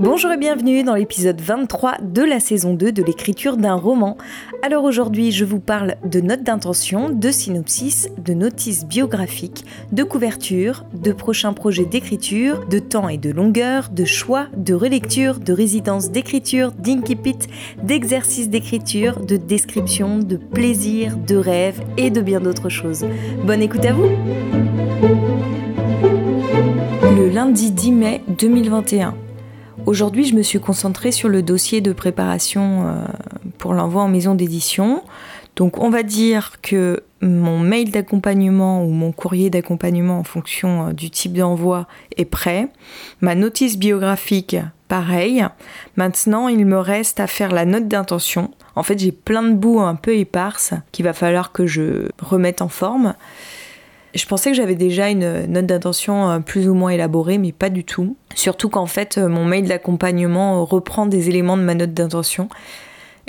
Bonjour et bienvenue dans l'épisode 23 de la saison 2 de l'écriture d'un roman. Alors aujourd'hui, je vous parle de notes d'intention, de synopsis, de notices biographiques, de couverture, de prochains projets d'écriture, de temps et de longueur, de choix, de relecture, de résidence d'écriture, d'inkipit, d'exercice d'écriture, de description, de plaisir, de rêve et de bien d'autres choses. Bonne écoute à vous Le lundi 10 mai 2021. Aujourd'hui, je me suis concentrée sur le dossier de préparation euh, pour l'envoi en maison d'édition. Donc, on va dire que mon mail d'accompagnement ou mon courrier d'accompagnement en fonction euh, du type d'envoi est prêt. Ma notice biographique, pareil. Maintenant, il me reste à faire la note d'intention. En fait, j'ai plein de bouts un peu éparses qu'il va falloir que je remette en forme. Je pensais que j'avais déjà une note d'intention euh, plus ou moins élaborée, mais pas du tout. Surtout qu'en fait, euh, mon mail d'accompagnement euh, reprend des éléments de ma note d'intention.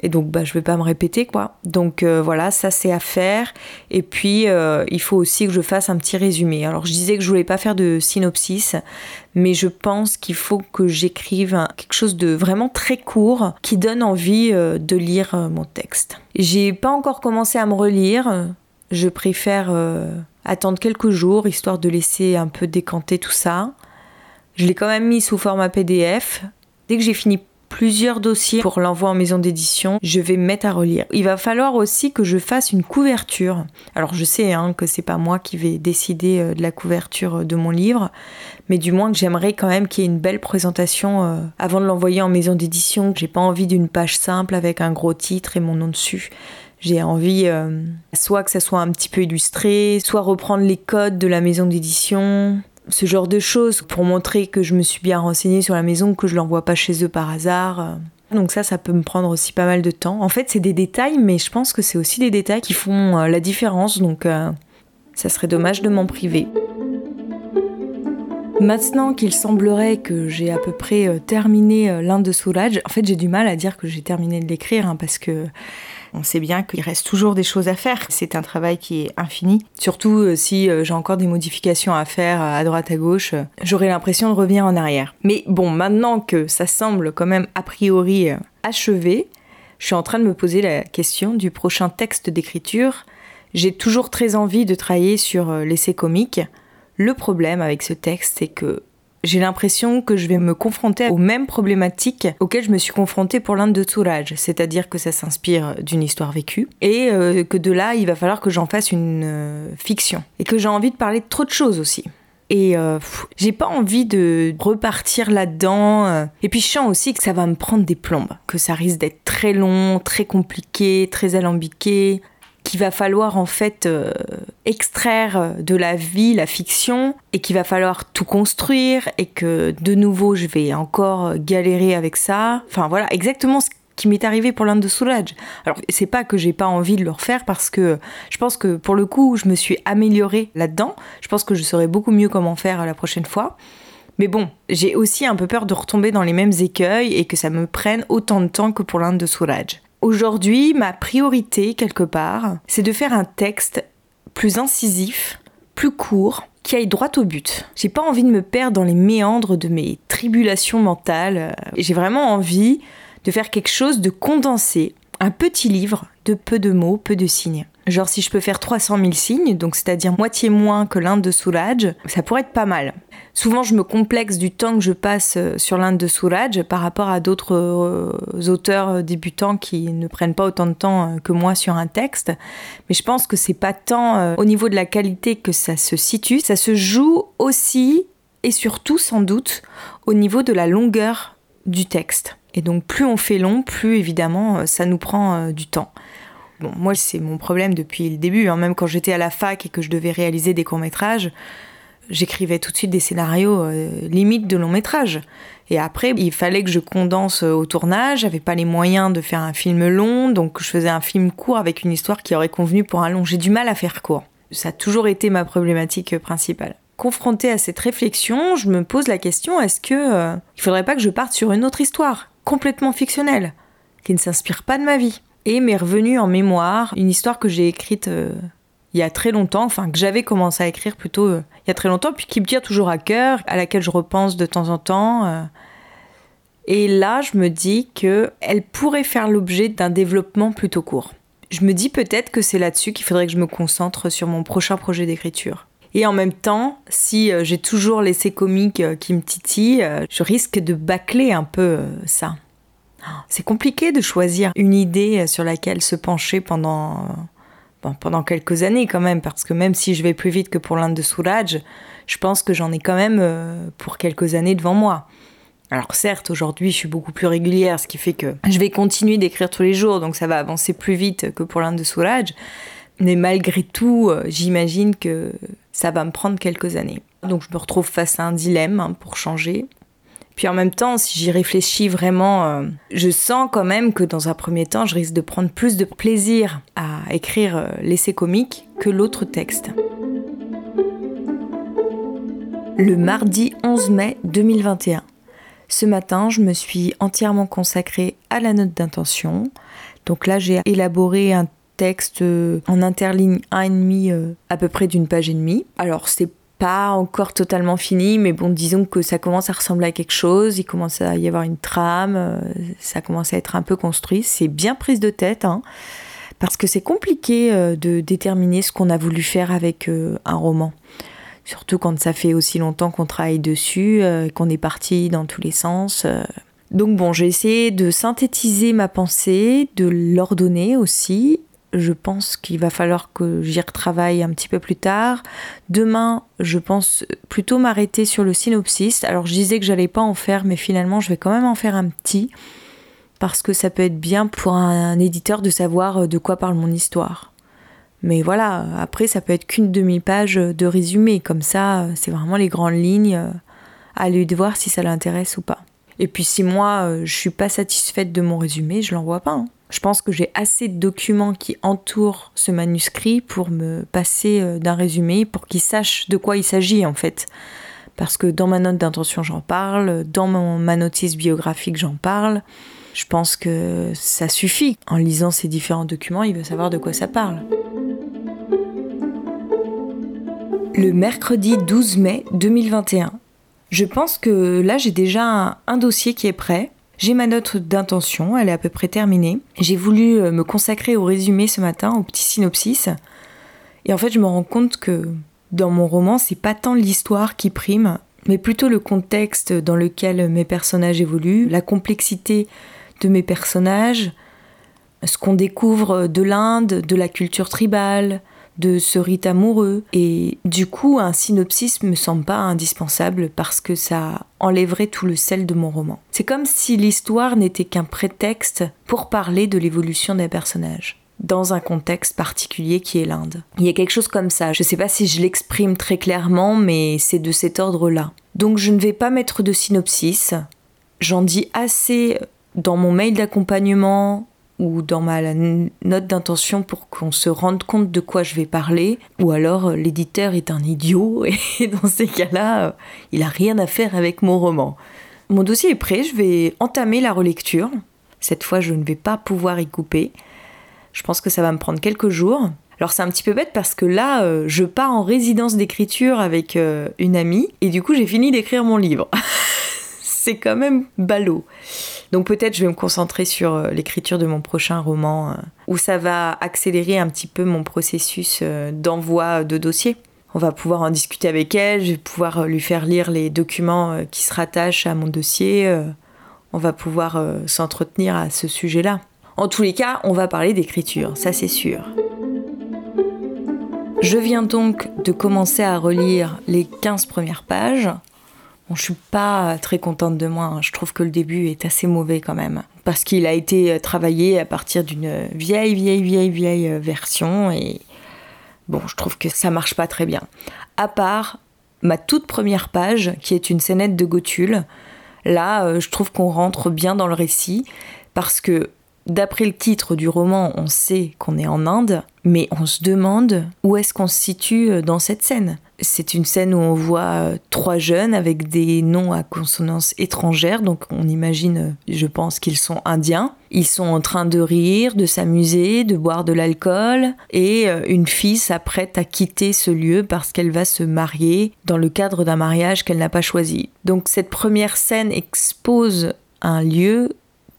Et donc, bah, je vais pas me répéter, quoi. Donc voilà, ça c'est à faire. Et puis, il faut aussi que je fasse un petit résumé. Alors, je disais que je voulais pas faire de synopsis, mais je pense qu'il faut que j'écrive quelque chose de vraiment très court qui donne envie de lire mon texte. J'ai pas encore commencé à me relire. Je préfère attendre quelques jours histoire de laisser un peu décanter tout ça. Je l'ai quand même mis sous format PDF. Dès que j'ai fini plusieurs dossiers pour l'envoi en maison d'édition, je vais me mettre à relire. Il va falloir aussi que je fasse une couverture. Alors je sais hein, que c'est pas moi qui vais décider euh, de la couverture de mon livre, mais du moins que j'aimerais quand même qu'il y ait une belle présentation euh, avant de l'envoyer en maison d'édition. J'ai pas envie d'une page simple avec un gros titre et mon nom dessus. J'ai envie euh, soit que ça soit un petit peu illustré, soit reprendre les codes de la maison d'édition, ce genre de choses pour montrer que je me suis bien renseignée sur la maison, que je l'envoie pas chez eux par hasard. Donc ça, ça peut me prendre aussi pas mal de temps. En fait, c'est des détails, mais je pense que c'est aussi des détails qui font euh, la différence. Donc euh, ça serait dommage de m'en priver. Maintenant qu'il semblerait que j'ai à peu près terminé l'Inde de Soulage, en fait j'ai du mal à dire que j'ai terminé de l'écrire hein, parce que on sait bien qu'il reste toujours des choses à faire. C'est un travail qui est infini. Surtout euh, si euh, j'ai encore des modifications à faire à droite à gauche, euh, j'aurai l'impression de revenir en arrière. Mais bon, maintenant que ça semble quand même a priori achevé, je suis en train de me poser la question du prochain texte d'écriture. J'ai toujours très envie de travailler sur l'essai comique. Le problème avec ce texte, c'est que j'ai l'impression que je vais me confronter aux mêmes problématiques auxquelles je me suis confrontée pour l'Inde de Tourage, c'est-à-dire que ça s'inspire d'une histoire vécue et euh, que de là, il va falloir que j'en fasse une euh, fiction et que j'ai envie de parler de trop de choses aussi. Et euh, j'ai pas envie de repartir là-dedans. Et puis je sens aussi que ça va me prendre des plombes, que ça risque d'être très long, très compliqué, très alambiqué qu'il va falloir en fait extraire de la vie la fiction et qu'il va falloir tout construire et que de nouveau je vais encore galérer avec ça. Enfin voilà, exactement ce qui m'est arrivé pour l'Inde de Soulage. Alors c'est pas que j'ai pas envie de le refaire parce que je pense que pour le coup je me suis améliorée là-dedans. Je pense que je saurais beaucoup mieux comment faire la prochaine fois. Mais bon, j'ai aussi un peu peur de retomber dans les mêmes écueils et que ça me prenne autant de temps que pour l'Inde de Soulage. Aujourd'hui, ma priorité, quelque part, c'est de faire un texte plus incisif, plus court, qui aille droit au but. J'ai pas envie de me perdre dans les méandres de mes tribulations mentales. J'ai vraiment envie de faire quelque chose de condensé, un petit livre de peu de mots, peu de signes. Genre si je peux faire 300 000 signes, donc c'est-à-dire moitié moins que l'Inde de Soulage, ça pourrait être pas mal. Souvent je me complexe du temps que je passe euh, sur l'Inde de Soulage par rapport à d'autres euh, auteurs euh, débutants qui ne prennent pas autant de temps que moi sur un texte. Mais je pense que c'est pas tant au niveau de la qualité que ça se situe, ça se joue aussi et surtout sans doute au niveau de la longueur du texte. Et donc plus on fait long, plus évidemment ça nous prend du temps. Bon, moi, c'est mon problème depuis le début. Hein. Même quand j'étais à la fac et que je devais réaliser des courts-métrages, j'écrivais tout de suite des scénarios euh, limites de long métrage. Et après, il fallait que je condense euh, au tournage. J'avais pas les moyens de faire un film long, donc je faisais un film court avec une histoire qui aurait convenu pour un long. J'ai du mal à faire court. Ça a toujours été ma problématique euh, principale. Confrontée à cette réflexion, je me pose la question est-ce que il faudrait pas que je parte sur une autre histoire, complètement fictionnelle, qui ne s'inspire pas de ma vie? Et m'est revenue en mémoire une histoire que j'ai écrite euh, il y a très longtemps, enfin que j'avais commencé à écrire plutôt euh, il y a très longtemps, puis qui me tient toujours à cœur, à laquelle je repense de temps en temps. Euh. Et là, je me dis que elle pourrait faire l'objet d'un développement plutôt court. Je me dis peut-être que c'est là-dessus qu'il faudrait que je me concentre sur mon prochain projet d'écriture. Et en même temps, si j'ai toujours l'essai comique qui me titille, je risque de bâcler un peu ça. C'est compliqué de choisir une idée sur laquelle se pencher pendant, pendant quelques années quand même, parce que même si je vais plus vite que pour l'Inde de Souraj, je pense que j'en ai quand même pour quelques années devant moi. Alors certes, aujourd'hui, je suis beaucoup plus régulière, ce qui fait que je vais continuer d'écrire tous les jours, donc ça va avancer plus vite que pour l'Inde de Souraj. Mais malgré tout, euh, j'imagine que ça va me prendre quelques années. Donc je me retrouve face à un dilemme hein, pour changer. Puis en même temps, si j'y réfléchis vraiment, euh, je sens quand même que dans un premier temps, je risque de prendre plus de plaisir à écrire euh, l'essai comique que l'autre texte. Le mardi 11 mai 2021. Ce matin, je me suis entièrement consacrée à la note d'intention. Donc là, j'ai élaboré un texte euh, en interligne 1,5 euh, à peu près d'une page et demie. Alors c'est pas encore totalement fini, mais bon, disons que ça commence à ressembler à quelque chose, il commence à y avoir une trame, euh, ça commence à être un peu construit, c'est bien prise de tête, hein, parce que c'est compliqué de déterminer ce qu'on a voulu faire avec un roman. Surtout quand ça fait aussi longtemps qu'on travaille dessus, qu'on est parti dans tous les sens. Donc bon, j'ai essayé de synthétiser ma pensée, de l'ordonner aussi, je pense qu'il va falloir que j'y retravaille un petit peu plus tard. Demain, je pense plutôt m'arrêter sur le synopsis. Alors je disais que j'allais pas en faire, mais finalement je vais quand même en faire un petit parce que ça peut être bien pour un, éditeur de savoir de quoi parle mon histoire. Mais voilà, après ça peut être qu'une demi-page de résumé, comme ça c'est vraiment les grandes lignes à lui de voir si ça l'intéresse ou pas. Et puis si moi je suis pas satisfaite de mon résumé, je l'envoie pas. Hein. Je pense que j'ai assez de documents qui entourent ce manuscrit pour me passer euh, d'un résumé, pour qu'ils sachent de quoi il s'agit en fait. Parce que dans ma note d'intention, j'en parle, dans ma notice biographique, j'en parle. Je pense que ça suffit. En lisant ces différents documents, il veut savoir de quoi ça parle. Le mercredi 12 mai 2021. Je pense que là, j'ai déjà un dossier qui est prêt. J'ai ma note d'intention, elle est à peu près terminée. J'ai voulu euh, me consacrer au résumé ce matin, au petit synopsis. Et en fait, je me rends compte que dans mon roman, c'est pas tant l'histoire qui prime, mais plutôt le contexte dans lequel mes personnages évoluent, la complexité de mes personnages, ce qu'on découvre de l'Inde, de la culture tribale, de ce rite amoureux. Et du coup, un synopsis me semble pas indispensable parce que ça enlèverait tout le sel de mon roman. C'est comme si l'histoire n'était qu'un prétexte pour parler de l'évolution des personnages dans un contexte particulier qui est l'Inde. Il y a quelque chose comme ça. Je sais pas si je l'exprime très clairement, mais c'est de cet ordre-là. Donc je ne vais pas mettre de synopsis. J'en dis assez dans mon mail d'accompagnement, ou dans ma note d'intention pour qu'on se rende compte de quoi je vais parler, ou alors euh, l'éditeur est un idiot et dans ces cas-là, euh, il a rien à faire avec mon roman. Mon dossier est prêt, je vais entamer la relecture. Cette fois, je ne vais pas pouvoir y couper. Je pense que ça va me prendre quelques jours. Alors c'est un petit peu bête parce que là, euh, je pars en résidence d'écriture avec une amie et du coup j'ai fini d'écrire mon livre. c'est quand même ballot. Donc peut-être je vais me concentrer sur euh, l'écriture de mon prochain roman, euh, où ça va accélérer un petit peu mon processus euh, d'envoi de dossier. On va pouvoir en discuter avec elle, je vais pouvoir lui faire lire les documents qui se rattachent à mon dossier, on va pouvoir s'entretenir à ce sujet-là. En tous les cas, on va parler d'écriture, ça c'est sûr. Je viens donc de commencer à relire les 15 premières pages. Je suis pas très contente de moi. Hein. Je trouve que le début est assez mauvais quand même. Parce qu'il a été euh, travaillé à partir d'une vieille, vieille, vieille, vieille euh, version. Et bon, je trouve que ça marche pas très bien. À part ma toute première page, qui est une scénette de Gothul. Là, euh, je trouve qu'on rentre bien dans le récit. Parce que d'après le titre du roman, on sait qu'on est en Inde. Mais on se demande où est-ce qu'on se situe dans cette scène c'est une scène où on voit euh, trois jeunes avec des noms à consonance étrangère, donc on imagine, euh, je pense, qu'ils sont indiens. Ils sont en train de rire, de s'amuser, de boire de l'alcool, et euh, une fille s'apprête à quitter ce lieu parce qu'elle va se marier dans le cadre d'un mariage qu'elle n'a pas choisi. Donc cette première scène expose un lieu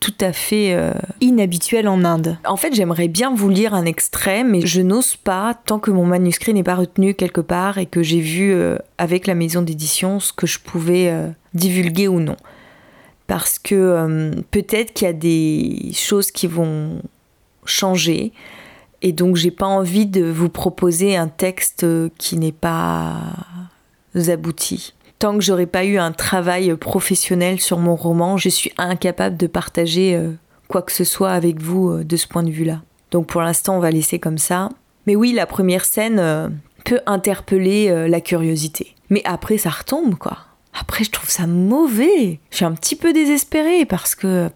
tout à fait euh, inhabituel en Inde. En fait, j'aimerais bien vous lire un extrait, mais je n'ose pas tant que mon manuscrit n'est pas retenu quelque part et que j'ai vu euh, avec la maison d'édition ce que je pouvais euh, divulguer ou non. Parce que peut-être qu'il y a des choses qui vont changer et donc j'ai pas envie de vous proposer un texte qui n'est pas abouti tant que j'aurais pas eu un travail professionnel sur mon roman, je suis incapable de partager euh, quoi que ce soit avec vous euh, de ce point de vue-là. Donc pour l'instant, on va laisser comme ça. Mais oui, la première scène euh, peut interpeller la curiosité. Mais après, ça retombe, quoi. Après, je trouve ça mauvais. Je suis un petit peu désespérée parce que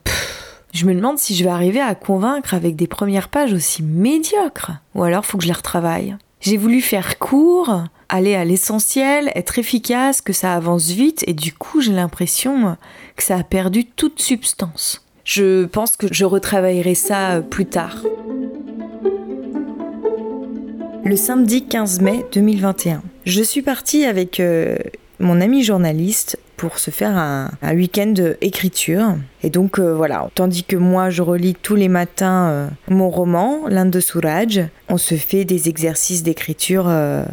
je me demande si je vais arriver à convaincre avec des premières pages aussi médiocres. Ou alors, faut que je les retravaille. J'ai voulu faire court, aller à l'essentiel, être efficace, que ça avance vite, et du coup j'ai l'impression que ça a perdu toute substance. Je pense que je retravaillerai ça plus tard. Le samedi 15 mai 2021. Je suis partie avec euh, mon ami journaliste pour se faire un, week-end d'écriture. Et donc euh, voilà, tandis que moi je relis tous les matins euh, mon roman, l'Inde de Souraj, on se fait des exercices d'écriture euh,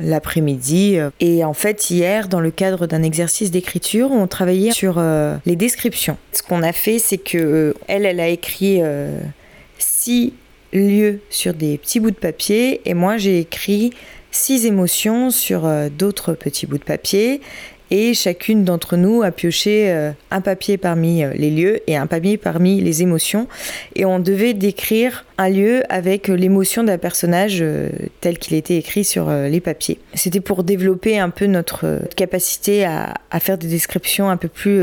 l'après-midi. Et en fait, hier, dans le cadre d'un exercice d'écriture, on travaillait sur les descriptions. Ce qu'on a fait, c'est que elle, elle a écrit six lieux sur des petits bouts de papier, et moi j'ai écrit six émotions sur d'autres petits bouts de papier et chacune d'entre nous a pioché euh, un papier parmi euh, les lieux et un papier parmi les émotions et on devait décrire un lieu avec euh, l'émotion d'un personnage tel qu'il était écrit sur les papiers. C'était pour développer un peu notre capacité à, faire des descriptions un peu plus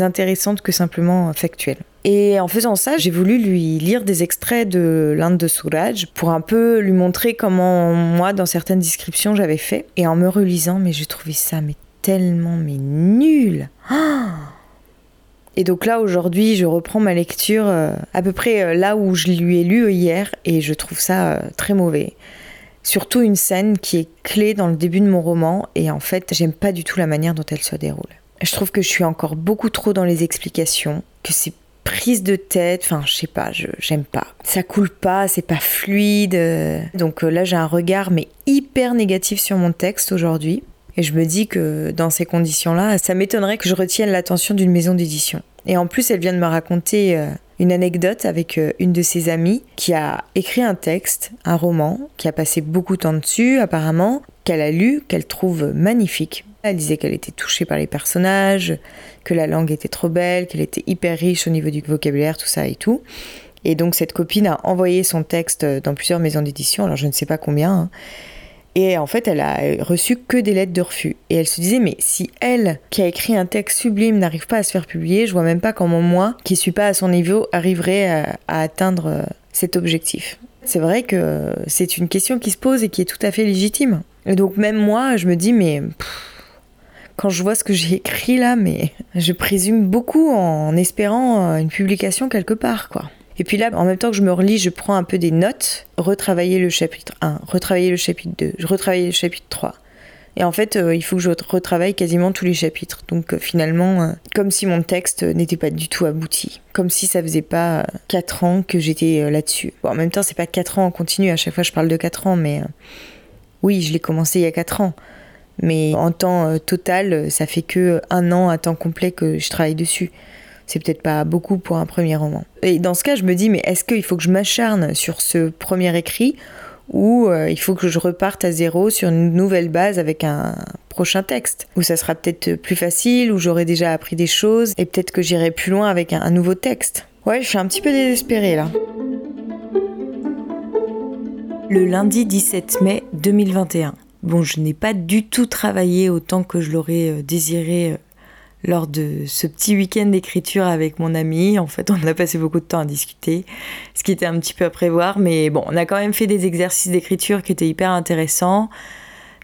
intéressantes que simplement factuelles. Et en faisant ça, j'ai voulu lui lire des extraits de l'Inde de Souraj pour un peu lui montrer comment moi, dans certaines descriptions, j'avais fait. Et en me relisant, mais j'ai trouvé ça mais tellement mais nul. et donc là aujourd'hui, je reprends ma lecture euh, à peu près euh, là où je lui ai lu hier et je trouve ça euh, très mauvais. Surtout une scène qui est clé dans le début de mon roman et en fait, j'aime pas du tout la manière dont elle se déroule. Je trouve que je suis encore beaucoup trop dans les explications, que c'est prise de tête, enfin je sais pas, je j'aime pas. Ça coule pas, c'est pas fluide. Donc là j'ai un regard mais hyper négatif sur mon texte aujourd'hui. Et je me dis que dans ces conditions-là, ça m'étonnerait que je retienne l'attention d'une maison d'édition. Et en plus, elle vient de me raconter euh, une anecdote avec euh, une de ses amies qui a écrit un texte, un roman, qui a passé beaucoup de temps dessus apparemment, qu'elle a lu, qu'elle trouve magnifique. Elle disait qu'elle était touchée par les personnages, que la langue était trop belle, qu'elle était hyper riche au niveau du vocabulaire, tout ça et tout. Et donc cette copine a envoyé son texte dans plusieurs maisons d'édition, alors je ne sais pas combien, hein. Et en fait, elle a reçu que des lettres de refus. Et elle se disait, mais si elle, qui a écrit un texte sublime, n'arrive pas à se faire publier, je vois même pas comment moi, qui suis pas à son niveau, arriverai à, atteindre euh, cet objectif. C'est vrai que c'est une question qui se pose et qui est tout à fait légitime. Et donc même moi, je me dis, mais quand je vois ce que j'ai écrit là, mais je présume beaucoup en espérant une publication quelque part, quoi. Et puis là, en même temps que je me relis, je prends un peu des notes, retravailler le chapitre 1, retravailler le chapitre 2, je retravaille le chapitre 3. Et en fait, euh, il faut que je retravaille quasiment tous les chapitres. Donc euh, finalement, euh, comme si mon texte n'était pas du tout abouti. Comme si ça faisait pas 4 ans que j'étais là-dessus. Bon, en même temps, c'est pas 4 ans en continu, à chaque fois je parle de 4 ans, mais oui, je l'ai commencé il y a 4 ans. Mais en temps total, ça fait que un an à temps complet que je travaille dessus c'est peut-être pas beaucoup pour un premier roman. Et dans ce cas, je me dis, mais est-ce qu'il faut que je m'acharne sur ce premier écrit ou euh, il faut que je reparte à zéro sur une nouvelle base avec un prochain texte, où ça sera peut-être plus facile, où j'aurai déjà appris des choses, et peut-être que j'irai plus loin avec un, un nouveau texte? Ouais, je suis un petit peu désespérée là. Le lundi 17 mai 2021. Bon, je n'ai pas du tout travaillé autant que je l'aurais euh, désiré euh, lors de ce petit week-end d'écriture avec mon ami. En fait, on a passé beaucoup de temps à discuter, ce qui était un petit peu à prévoir, mais bon, on a quand même fait des exercices d'écriture qui étaient hyper intéressants.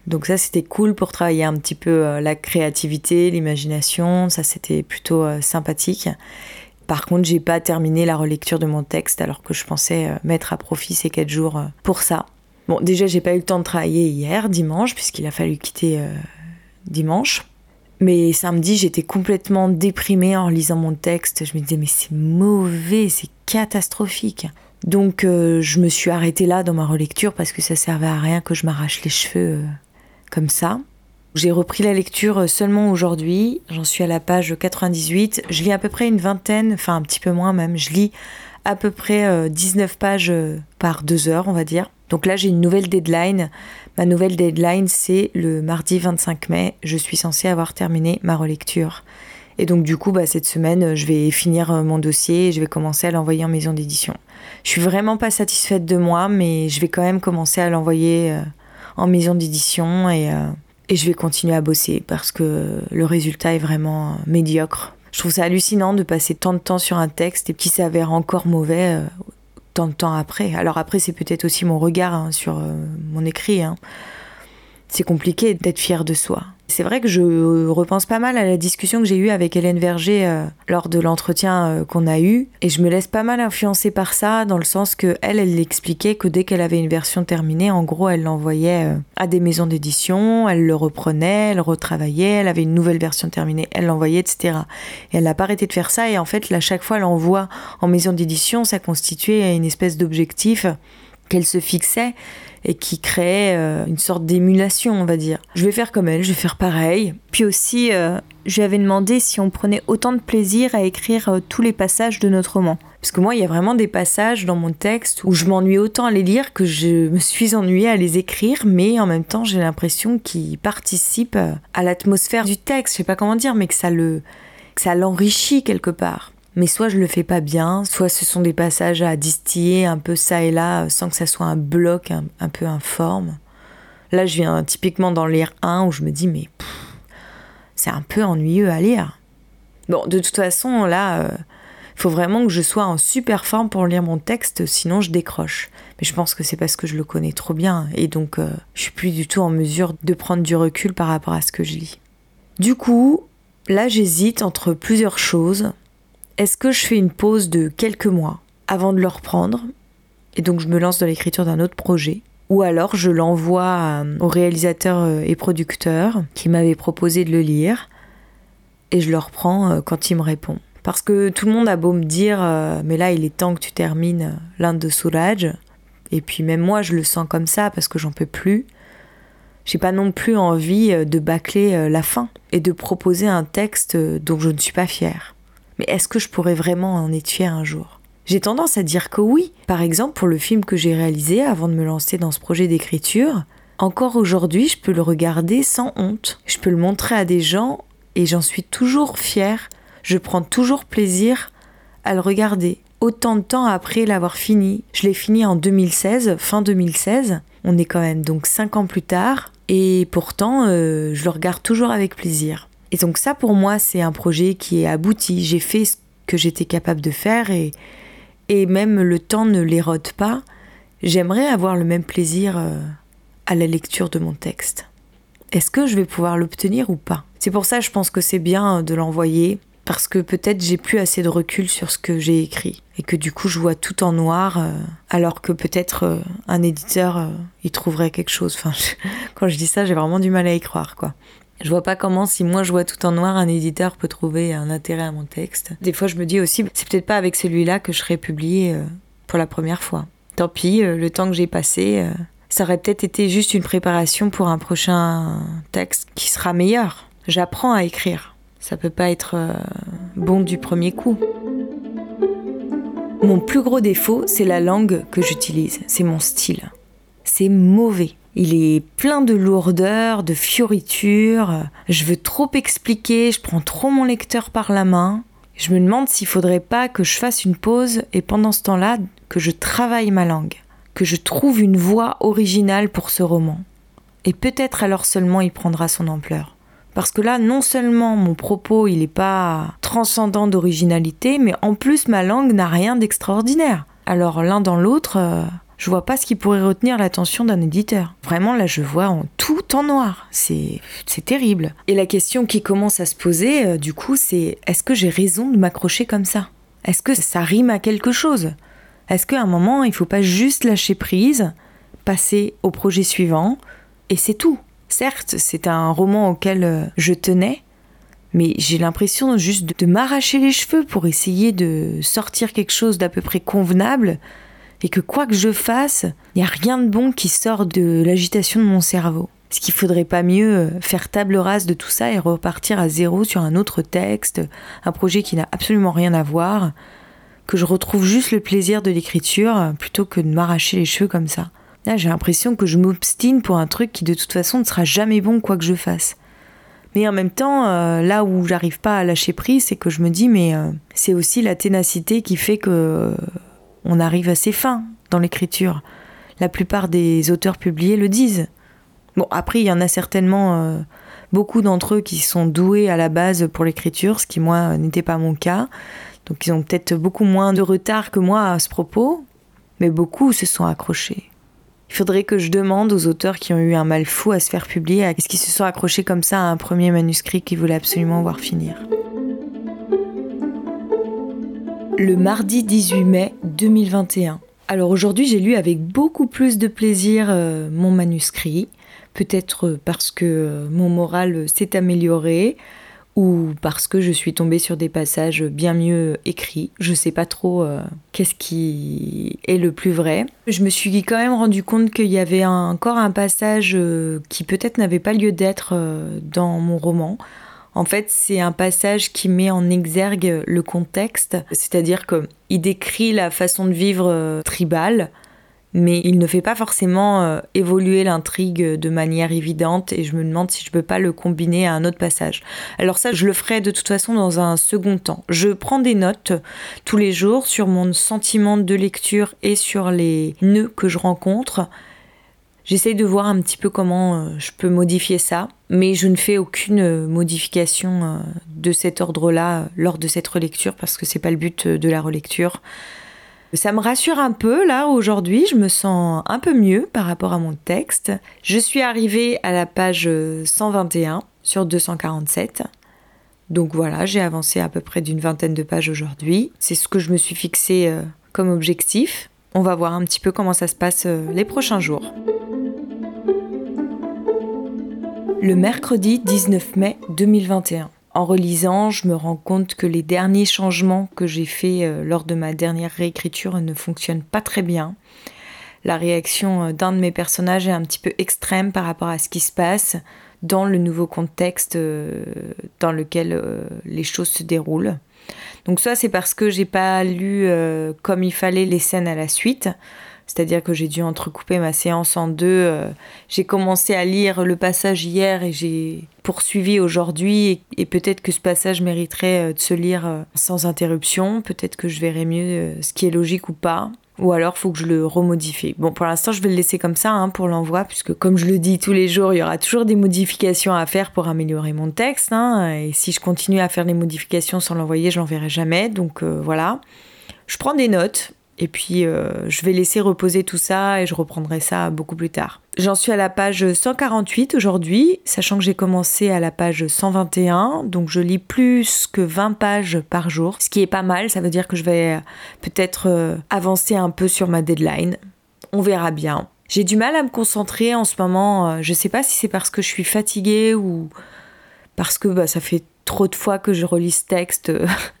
Donc ça, c'était cool pour travailler un petit peu euh, la créativité, l'imagination, ça c'était plutôt euh, sympathique. Par contre, j'ai pas terminé la relecture de mon texte alors que je pensais euh, mettre à profit ces quatre jours pour ça. Bon, déjà, j'ai pas eu le temps de travailler hier, dimanche, puisqu'il a fallu quitter dimanche. Mais samedi, j'étais complètement déprimée en lisant mon texte. Je me disais, mais c'est mauvais, c'est catastrophique. Donc euh, je me suis arrêtée là dans ma relecture parce que ça servait à rien que je m'arrache les cheveux euh, comme ça. J'ai repris la lecture seulement aujourd'hui. J'en suis à la page 98. Je lis à peu près une vingtaine, enfin un petit peu moins même. Je lis à peu près 19 euh, pages par deux heures, on va dire. Donc là, j'ai une nouvelle deadline. Ma nouvelle deadline, c'est le mardi 25 mai. Je suis censée avoir terminé ma relecture. Et donc du coup, bah, cette semaine, je vais finir mon dossier et je vais commencer à l'envoyer en maison d'édition. Je suis vraiment pas satisfaite de moi, mais je vais quand même commencer à l'envoyer euh, en maison d'édition et, euh, et je vais continuer à bosser parce que le résultat est vraiment euh, médiocre. Je trouve ça hallucinant de passer tant de temps sur un texte et qui s'avère encore mauvais tant de temps après. Alors après, c'est peut-être aussi mon regard hein, sur mon écrit. Hein. C'est compliqué d'être fier de soi. C'est vrai que je repense pas mal à la discussion que j'ai eue avec Hélène Verger euh, lors de l'entretien euh, qu'on a eu et je me laisse pas mal influencer par ça dans le sens que elle elle expliquait que dès qu'elle avait une version terminée en gros elle l'envoyait euh, à des maisons d'édition, elle le reprenait, elle retravaillait, elle avait une nouvelle version terminée, elle l'envoyait etc. Et elle n'a pas arrêté de faire ça et en fait à chaque fois l'envoi en maison d'édition ça constituait une espèce d'objectif qu'elle se fixait et qui créait euh, une sorte d'émulation, on va dire. Je vais faire comme elle, je vais faire pareil. Puis aussi, euh, je lui avais demandé si on prenait autant de plaisir à écrire euh, tous les passages de notre roman. Parce que moi, il y a vraiment des passages dans mon texte où je m'ennuie autant à les lire que je me suis ennuyée à les écrire, mais en même temps, j'ai l'impression qu'ils participent à l'atmosphère du texte. Je sais pas comment dire, mais que ça le, que ça l'enrichit quelque part mais soit je le fais pas bien, soit ce sont des passages à distiller un peu ça et là sans que ça soit un bloc un, peu informe. Là, je viens typiquement d'en lire un où je me dis, mais c'est un peu ennuyeux à lire. Bon, de toute façon, là, il euh, faut vraiment que je sois en super forme pour lire mon texte, sinon je décroche. Mais je pense que c'est parce que je le connais trop bien et donc euh, je suis plus du tout en mesure de prendre du recul par rapport à ce que je lis. Du coup, là, j'hésite entre plusieurs choses est-ce que je fais une pause de quelques mois avant de le reprendre et donc je me lance dans l'écriture d'un autre projet? Ou alors je l'envoie euh, au réalisateur euh, et producteur qui m'avait proposé de le lire et je le reprends euh, quand il me répond. Parce que tout le monde a beau me dire mais là il est temps que tu termines l'Inde de Soulage et puis même moi je le sens comme ça parce que j'en peux plus. J'ai pas non plus envie de bâcler la fin et de proposer un texte dont je ne suis pas fière. Mais est-ce que je pourrais vraiment en être fière un jour? J'ai tendance à dire que oui. Par exemple, pour le film que j'ai réalisé avant de me lancer dans ce projet d'écriture, encore aujourd'hui, je peux le regarder sans honte. Je peux le montrer à des gens et j'en suis toujours fière. Je prends toujours plaisir à le regarder. Autant de temps après l'avoir fini. Je l'ai fini en 2016, fin 2016. On est quand même donc 5 ans plus tard. Et pourtant, euh, je le regarde toujours avec plaisir. Et donc ça, pour moi, c'est un projet qui est abouti. J'ai fait ce que j'étais capable de faire et, et même le temps ne l'érode pas. J'aimerais avoir le même plaisir euh, à la lecture de mon texte. Est-ce que je vais pouvoir l'obtenir ou pas? C'est pour ça, je pense que c'est bien de l'envoyer parce que peut-être j'ai plus assez de recul sur ce que j'ai écrit et que du coup je vois tout en noir euh, alors que peut-être euh, un éditeur y trouverait quelque chose. Enfin, quand je dis ça, j'ai vraiment du mal à y croire quoi. Je vois pas comment, si moi je vois tout en noir, un éditeur peut trouver un intérêt à mon texte. Des fois, je me dis aussi, c'est peut-être pas avec celui-là que je serais publié euh, pour la première fois. Tant pis, euh, le temps que j'ai passé, euh, ça aurait peut-être été juste une préparation pour un prochain texte qui sera meilleur. J'apprends à écrire. Ça peut pas être bon du premier coup. Mon plus gros défaut, c'est la langue que j'utilise, c'est mon style. C'est mauvais. Il est plein de lourdeur, de fioritures. Je veux trop expliquer, je prends trop mon lecteur par la main. Je me demande s'il faudrait pas que je fasse une pause et pendant ce temps-là, que je travaille ma langue, que je trouve une voix originale pour ce roman. Et peut-être alors seulement il prendra son ampleur. Parce que là, non seulement mon propos, il n'est pas transcendant d'originalité, mais en plus ma langue n'a rien d'extraordinaire. Alors l'un dans l'autre, euh, je vois pas ce qui pourrait retenir l'attention d'un éditeur. Vraiment, là, je vois en tout en noir. C'est, c'est terrible. Et la question qui commence à se poser, euh, du coup, c'est est-ce que j'ai raison de m'accrocher comme ça? Est-ce que ça rime à quelque chose? Est-ce qu'à un moment, il faut pas juste lâcher prise, passer au projet suivant, et c'est tout? Certes, c'est un roman auquel euh, je tenais, mais j'ai l'impression juste de, m'arracher les cheveux pour essayer de sortir quelque chose d'à peu près convenable et que quoi que je fasse, il n'y a rien de bon qui sort de l'agitation de mon cerveau. Est-ce qu'il faudrait pas mieux euh, faire table rase de tout ça et repartir à zéro sur un autre texte, un projet qui n'a absolument rien à voir, que je retrouve juste le plaisir de l'écriture plutôt que de m'arracher les cheveux comme ça Là, j'ai l'impression que je m'obstine pour un truc qui de toute façon ne sera jamais bon quoi que je fasse. Mais en même temps, euh, là où j'arrive pas à lâcher prise, c'est que je me dis, mais euh, c'est aussi la ténacité qui fait que euh, on arrive à ses fins dans l'écriture. La plupart des auteurs publiés le disent. Bon, après, il y en a certainement beaucoup d'entre eux qui sont doués à la base pour l'écriture, ce qui moi n'était pas mon cas. Donc ils ont peut-être beaucoup moins de retard que moi à ce propos, mais beaucoup se sont accrochés. Il faudrait que je demande aux auteurs qui ont eu un mal fou à se faire publier, est-ce qu'ils se sont accrochés comme ça à un premier manuscrit qu'ils voulaient absolument voir finir. Le mardi 18 mai 2021. Alors aujourd'hui j'ai lu avec beaucoup plus de plaisir euh, mon manuscrit, peut-être parce que euh, mon moral s'est amélioré, ou parce que je suis tombée sur des passages bien mieux écrits. Je sais pas trop euh, qu'est-ce qui est le plus vrai. Je me suis quand même rendu compte qu'il y avait encore un passage euh, qui peut-être n'avait pas lieu d'être euh, dans mon roman. En fait, c'est un passage qui met en exergue le contexte, c'est-à-dire qu'il décrit la façon de vivre tribale mais il ne fait pas forcément euh, évoluer l'intrigue de manière évidente et je me demande si je peux pas le combiner à un autre passage. Alors ça, je le ferai de toute façon dans un second temps. Je prends des notes tous les jours sur mon sentiment de lecture et sur les nœuds que je rencontre. J'essaye de voir un petit peu comment euh, je peux modifier ça, mais je ne fais aucune modification euh, de cet ordre-là lors de cette relecture parce que c'est pas le but de la relecture. Ça me rassure un peu là aujourd'hui, je me sens un peu mieux par rapport à mon texte. Je suis arrivée à la page 121 sur 247. Donc voilà, j'ai avancé à peu près d'une vingtaine de pages aujourd'hui. C'est ce que je me suis fixé euh, comme objectif. On va voir un petit peu comment ça se passe euh, les prochains jours. Le mercredi 19 mai 2021 en relisant, je me rends compte que les derniers changements que j'ai faits euh, lors de ma dernière réécriture ne fonctionnent pas très bien. La réaction euh, d'un de mes personnages est un petit peu extrême par rapport à ce qui se passe dans le nouveau contexte euh, dans lequel les choses se déroulent. Donc ça c'est parce que j'ai pas lu comme il fallait les scènes à la suite. C'est-à-dire que j'ai dû entrecouper ma séance en deux. Euh, j'ai commencé à lire le passage hier et j'ai poursuivi aujourd'hui. Et, peut-être que ce passage mériterait euh, de se lire euh, sans interruption. Peut-être que je verrai mieux ce qui est logique ou pas. Ou alors, faut que je le remodifie. Bon, pour l'instant, je vais le laisser comme ça hein, pour l'envoi, puisque comme je le dis tous les jours, il y aura toujours des modifications à faire pour améliorer mon texte. Hein, et si je continue à faire des modifications sans l'envoyer, je l'enverrai jamais. Donc voilà. Je prends des notes. Et puis, euh, je vais laisser reposer tout ça et je reprendrai ça beaucoup plus tard. J'en suis à la page 148 aujourd'hui, sachant que j'ai commencé à la page 121, donc je lis plus que 20 pages par jour, ce qui est pas mal, ça veut dire que je vais peut-être euh, avancer un peu sur ma deadline. On verra bien. J'ai du mal à me concentrer en ce moment, euh, je sais pas si c'est parce que je suis fatiguée ou parce que bah, ça fait trop de fois que je relis ce texte,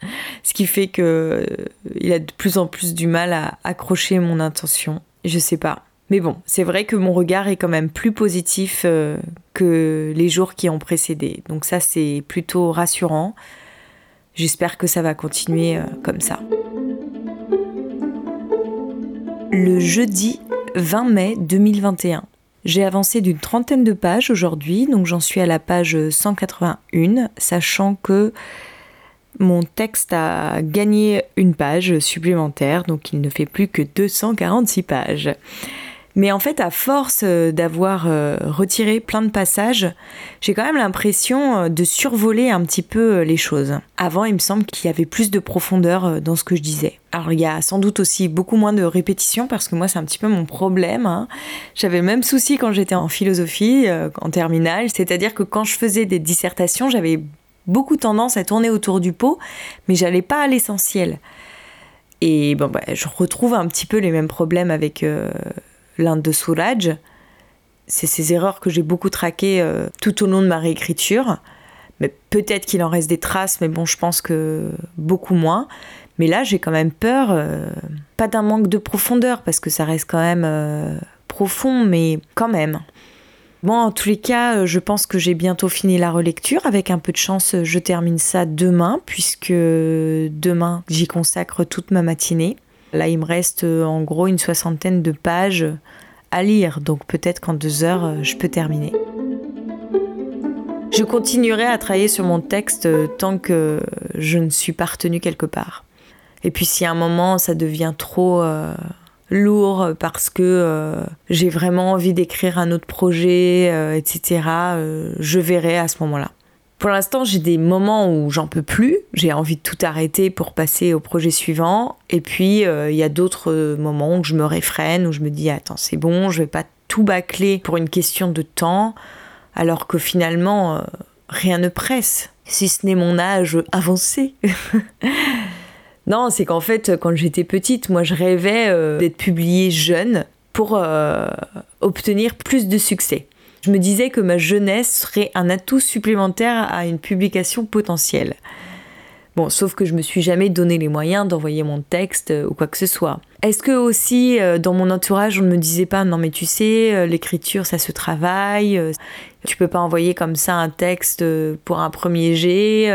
ce qui fait que euh, il a de plus en plus du mal à accrocher mon intention. Je sais pas. Mais bon, c'est vrai que mon regard est quand même plus positif euh, que les jours qui ont précédé. Donc ça, c'est plutôt rassurant. J'espère que ça va continuer euh, comme ça. Le jeudi 20 mai 2021. J'ai avancé d'une trentaine de pages aujourd'hui, donc j'en suis à la page 181, sachant que mon texte a gagné une page supplémentaire, donc il ne fait plus que 246 pages. Mais en fait, à force euh, d'avoir euh, retiré plein de passages, j'ai quand même l'impression euh, de survoler un petit peu les choses. Avant, il me semble qu'il y avait plus de profondeur dans ce que je disais. Alors, il y a sans doute aussi beaucoup moins de répétitions parce que moi, c'est un petit peu mon problème. Hein. J'avais le même souci quand j'étais en philosophie, en terminale, c'est-à-dire que quand je faisais des dissertations, j'avais beaucoup tendance à tourner autour du pot, mais j'allais pas à l'essentiel. Et bon, bah, je retrouve un petit peu les mêmes problèmes avec l'Inde de Souraj. C'est ces erreurs que j'ai beaucoup traquées euh, tout au long de ma réécriture. Mais peut-être qu'il en reste des traces, mais bon, je pense que beaucoup moins. Mais là, j'ai quand même peur, euh, pas d'un manque de profondeur, parce que ça reste quand même euh, profond, mais quand même. Bon, en tous les cas, je pense que j'ai bientôt fini la relecture. Avec un peu de chance, je termine ça demain, puisque demain, j'y consacre toute ma matinée. Là, il me reste en gros une soixantaine de pages à lire, donc peut-être qu'en deux heures, je peux terminer. Je continuerai à travailler sur mon texte tant que je ne suis pas retenue quelque part. Et puis si à un moment ça devient trop euh, lourd parce que euh, j'ai vraiment envie d'écrire un autre projet, euh, etc., je verrai à ce moment-là. Pour l'instant, j'ai des moments où j'en peux plus, j'ai envie de tout arrêter pour passer au projet suivant. Et puis, il y a d'autres moments où je me réfrène, où je me dis, attends, c'est bon, je vais pas tout bâcler pour une question de temps alors que finalement, euh, rien ne presse, si ce n'est mon âge avancé. non, c'est qu'en fait, quand j'étais petite, moi, je rêvais euh, d'être publiée jeune pour euh, obtenir plus de succès. Je me disais que ma jeunesse serait un atout supplémentaire à une publication potentielle. Bon, sauf que je me suis jamais donné les moyens d'envoyer mon texte ou quoi que ce soit. Est-ce que aussi dans mon entourage on ne me disait pas non mais tu sais l'écriture ça se travaille, tu peux pas envoyer comme ça un texte euh, pour un premier jet.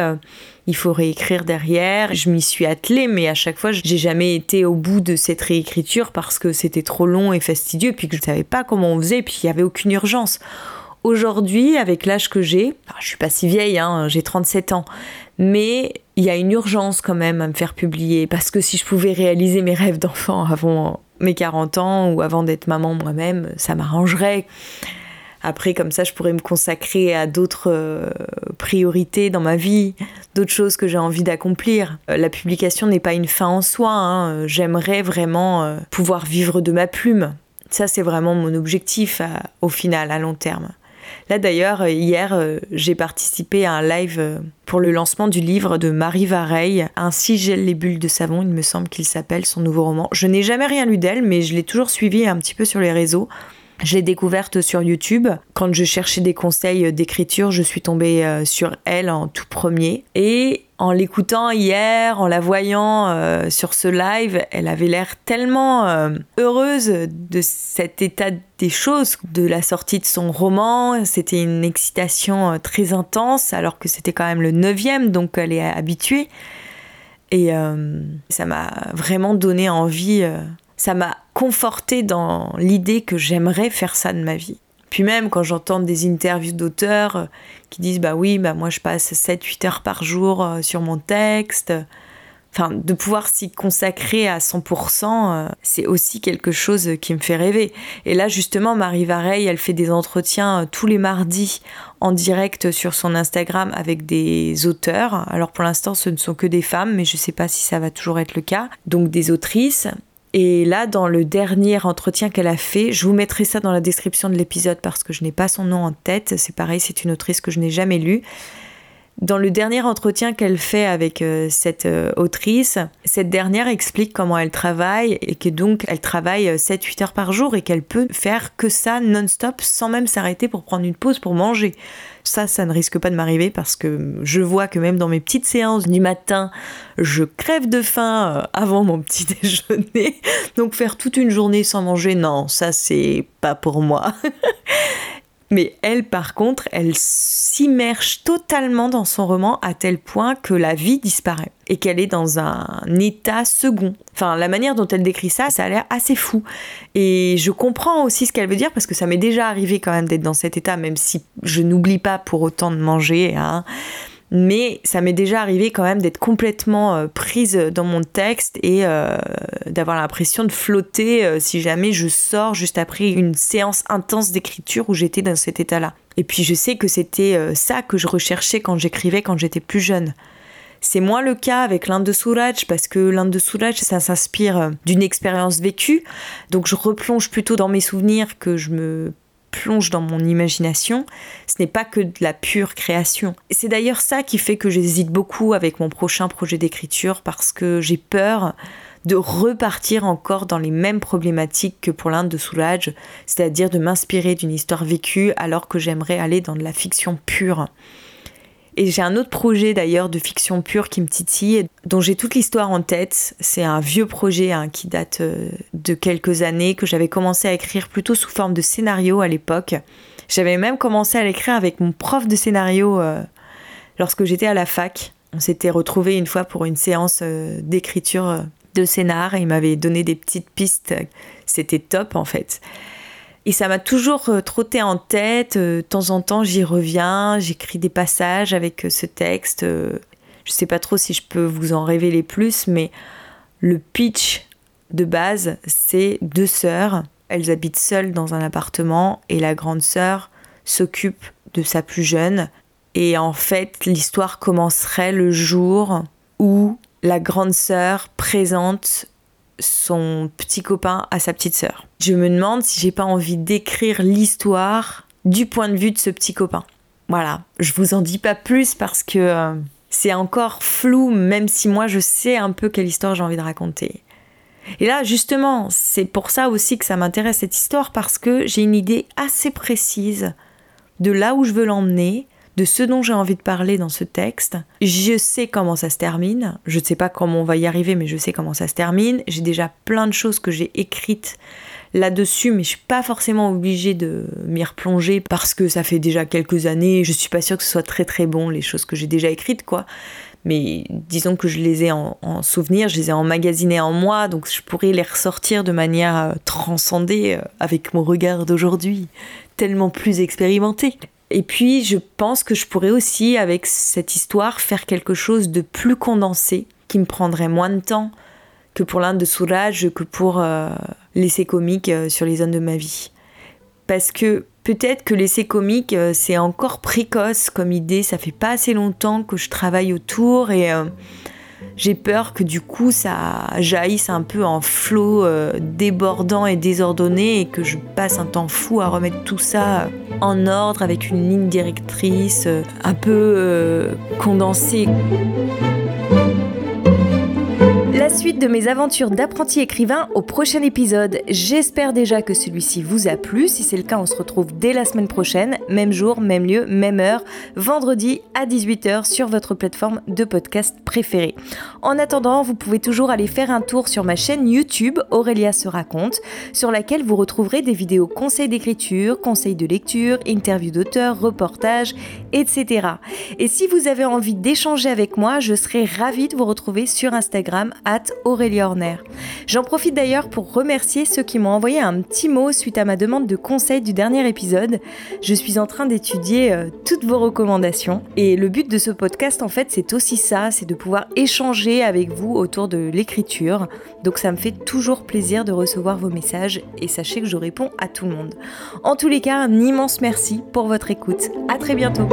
Il faut réécrire derrière. Je m'y suis attelée, mais à chaque fois, j'ai jamais été au bout de cette réécriture parce que c'était trop long et fastidieux, puis que je savais pas comment on faisait, puis il y avait aucune urgence. Aujourd'hui, avec l'âge que j'ai, je suis pas si vieille, hein, j'ai 37 ans, mais il y a une urgence quand même à me faire publier parce que si je pouvais réaliser mes rêves d'enfant avant mes 40 ans ou avant d'être maman moi-même, ça m'arrangerait. Après, comme ça, je pourrais me consacrer à d'autres euh, priorités dans ma vie, d'autres choses que j'ai envie d'accomplir. Euh, la publication n'est pas une fin en soi. Hein. J'aimerais vraiment euh, pouvoir vivre de ma plume. Ça, c'est vraiment mon objectif au final, à long terme. Là d'ailleurs, hier, j'ai participé à un live pour le lancement du livre de Marie Vareille, Ainsi gèle les bulles de savon, il me semble qu'il s'appelle, son nouveau roman. Je n'ai jamais rien lu d'elle, mais je l'ai toujours suivi un petit peu sur les réseaux. Je l'ai découverte sur YouTube. Quand je cherchais des conseils d'écriture, je suis tombée euh, sur elle en tout premier. Et en l'écoutant hier, en la voyant euh, sur ce live, elle avait l'air tellement euh, heureuse de cet état des choses, de la sortie de son roman. C'était une excitation très intense, alors que c'était quand même le neuvième, donc elle est habituée. Et ça m'a vraiment donné envie ça m'a conforté dans l'idée que j'aimerais faire ça de ma vie. Puis même quand j'entends des interviews d'auteurs euh, qui disent bah oui, bah moi je passe 7-8 heures par jour euh, sur mon texte, enfin de pouvoir s'y consacrer à 100%, euh, c'est aussi quelque chose qui me fait rêver. Et là justement, Marie Vareille, elle fait des entretiens tous les mardis en direct sur son Instagram avec des auteurs. Alors pour l'instant, ce ne sont que des femmes, mais je ne sais pas si ça va toujours être le cas. Donc des autrices. Et là, dans le dernier entretien qu'elle a fait, je vous mettrai ça dans la description de l'épisode parce que je n'ai pas son nom en tête. C'est pareil, c'est une autrice que je n'ai jamais lue. Dans le dernier entretien qu'elle fait avec euh, cette euh, autrice, cette dernière explique comment elle travaille et que donc elle travaille 7-8 euh, heures par jour et qu'elle peut faire que ça non-stop sans même s'arrêter pour prendre une pause pour manger. Ça, ça ne risque pas de m'arriver parce que je vois que même dans mes petites séances du matin, je crève de faim avant mon petit déjeuner. Donc faire toute une journée sans manger, non, ça c'est pas pour moi. Mais elle, par contre, elle s'immerge totalement dans son roman à tel point que la vie disparaît et qu'elle est dans un état second. Enfin, la manière dont elle décrit ça, ça a l'air assez fou. Et je comprends aussi ce qu'elle veut dire parce que ça m'est déjà arrivé quand même d'être dans cet état, même si je n'oublie pas pour autant de manger. Hein mais ça m'est déjà arrivé quand même d'être complètement euh, prise dans mon texte et euh, d'avoir l'impression de flotter euh, si jamais je sors juste après une séance intense d'écriture où j'étais dans cet état-là. Et puis je sais que c'était ça que je recherchais quand j'écrivais quand j'étais plus jeune. C'est moins le cas avec l'Inde de Souraj parce que l'Inde de Souraj, ça s'inspire d'une expérience vécue. Donc je replonge plutôt dans mes souvenirs que je me plonge dans mon imagination, ce n'est pas que de la pure création. C'est d'ailleurs ça qui fait que j'hésite beaucoup avec mon prochain projet d'écriture parce que j'ai peur de repartir encore dans les mêmes problématiques que pour l'Inde de Soulage, c'est-à-dire de m'inspirer d'une histoire vécue alors que j'aimerais aller dans de la fiction pure. Et j'ai un autre projet d'ailleurs de fiction pure qui me titille, dont j'ai toute l'histoire en tête. C'est un vieux projet hein, qui date euh, de quelques années, que j'avais commencé à écrire plutôt sous forme de scénario à l'époque. J'avais même commencé à l'écrire avec mon prof de scénario euh, lorsque j'étais à la fac. On s'était retrouvés une fois pour une séance euh, d'écriture de scénar et il m'avait donné des petites pistes. C'était top en fait. Et ça m'a toujours euh, trotté en tête. Euh, de temps en temps, j'y reviens, j'écris des passages avec euh, ce texte. Je sais pas trop si je peux vous en révéler plus, mais le pitch de base, c'est deux sœurs. Elles habitent seules dans un appartement et la grande sœur s'occupe de sa plus jeune. Et en fait, l'histoire commencerait le jour où la grande sœur présente son petit copain à sa petite sœur. Je me demande si j'ai pas envie d'écrire l'histoire du point de vue de ce petit copain. Voilà, je vous en dis pas plus parce que euh, c'est encore flou, même si moi je sais un peu quelle histoire j'ai envie de raconter. Et là, justement, c'est pour ça aussi que ça m'intéresse cette histoire parce que j'ai une idée assez précise de là où je veux l'emmener, de ce dont j'ai envie de parler dans ce texte. Je sais comment ça se termine. Je ne sais pas comment on va y arriver, mais je sais comment ça se termine. J'ai déjà plein de choses que j'ai écrites là-dessus, mais je suis pas forcément obligée de m'y replonger parce que ça fait déjà quelques années. Je suis pas sûre que ce soit très très bon les choses que j'ai déjà écrites, quoi. Mais disons que je les ai en, souvenir, je les ai emmagasinées en moi, donc je pourrais les ressortir de manière euh, transcendée euh, avec mon regard d'aujourd'hui, tellement plus expérimenté. Et puis, je pense que je pourrais aussi, avec cette histoire, faire quelque chose de plus condensé, qui me prendrait moins de temps que pour l'Inde de Sourage, que pour euh, l'essai comique euh, sur les zones de ma vie. Parce que peut-être que l'essai comique, euh, c'est encore précoce comme idée, ça fait pas assez longtemps que je travaille autour et j'ai peur que du coup ça jaillisse un peu en flot euh, débordant et désordonné et que je passe un temps fou à remettre tout ça en ordre avec une ligne directrice euh, un peu euh, condensée suite de mes aventures d'apprenti écrivain au prochain épisode. J'espère déjà que celui-ci vous a plu. Si c'est le cas, on se retrouve dès la semaine prochaine, même jour, même lieu, même heure, vendredi à 18h sur votre plateforme de podcast préférée. En attendant, vous pouvez toujours aller faire un tour sur ma chaîne YouTube Aurélia se raconte, sur laquelle vous retrouverez des vidéos conseils d'écriture, conseils de lecture, interviews d'auteurs, reportages, etc. Et si vous avez envie d'échanger avec moi, je serai ravie de vous retrouver sur Instagram à Aurélie Horner. J'en profite d'ailleurs pour remercier ceux qui m'ont envoyé un petit mot suite à ma demande de conseil du dernier épisode. Je suis en train d'étudier euh, toutes vos recommandations et le but de ce podcast en fait c'est aussi ça, c'est de pouvoir échanger avec vous autour de l'écriture. Donc ça me fait toujours plaisir de recevoir vos messages et sachez que je réponds à tout le monde. En tous les cas, un immense merci pour votre écoute. À très bientôt.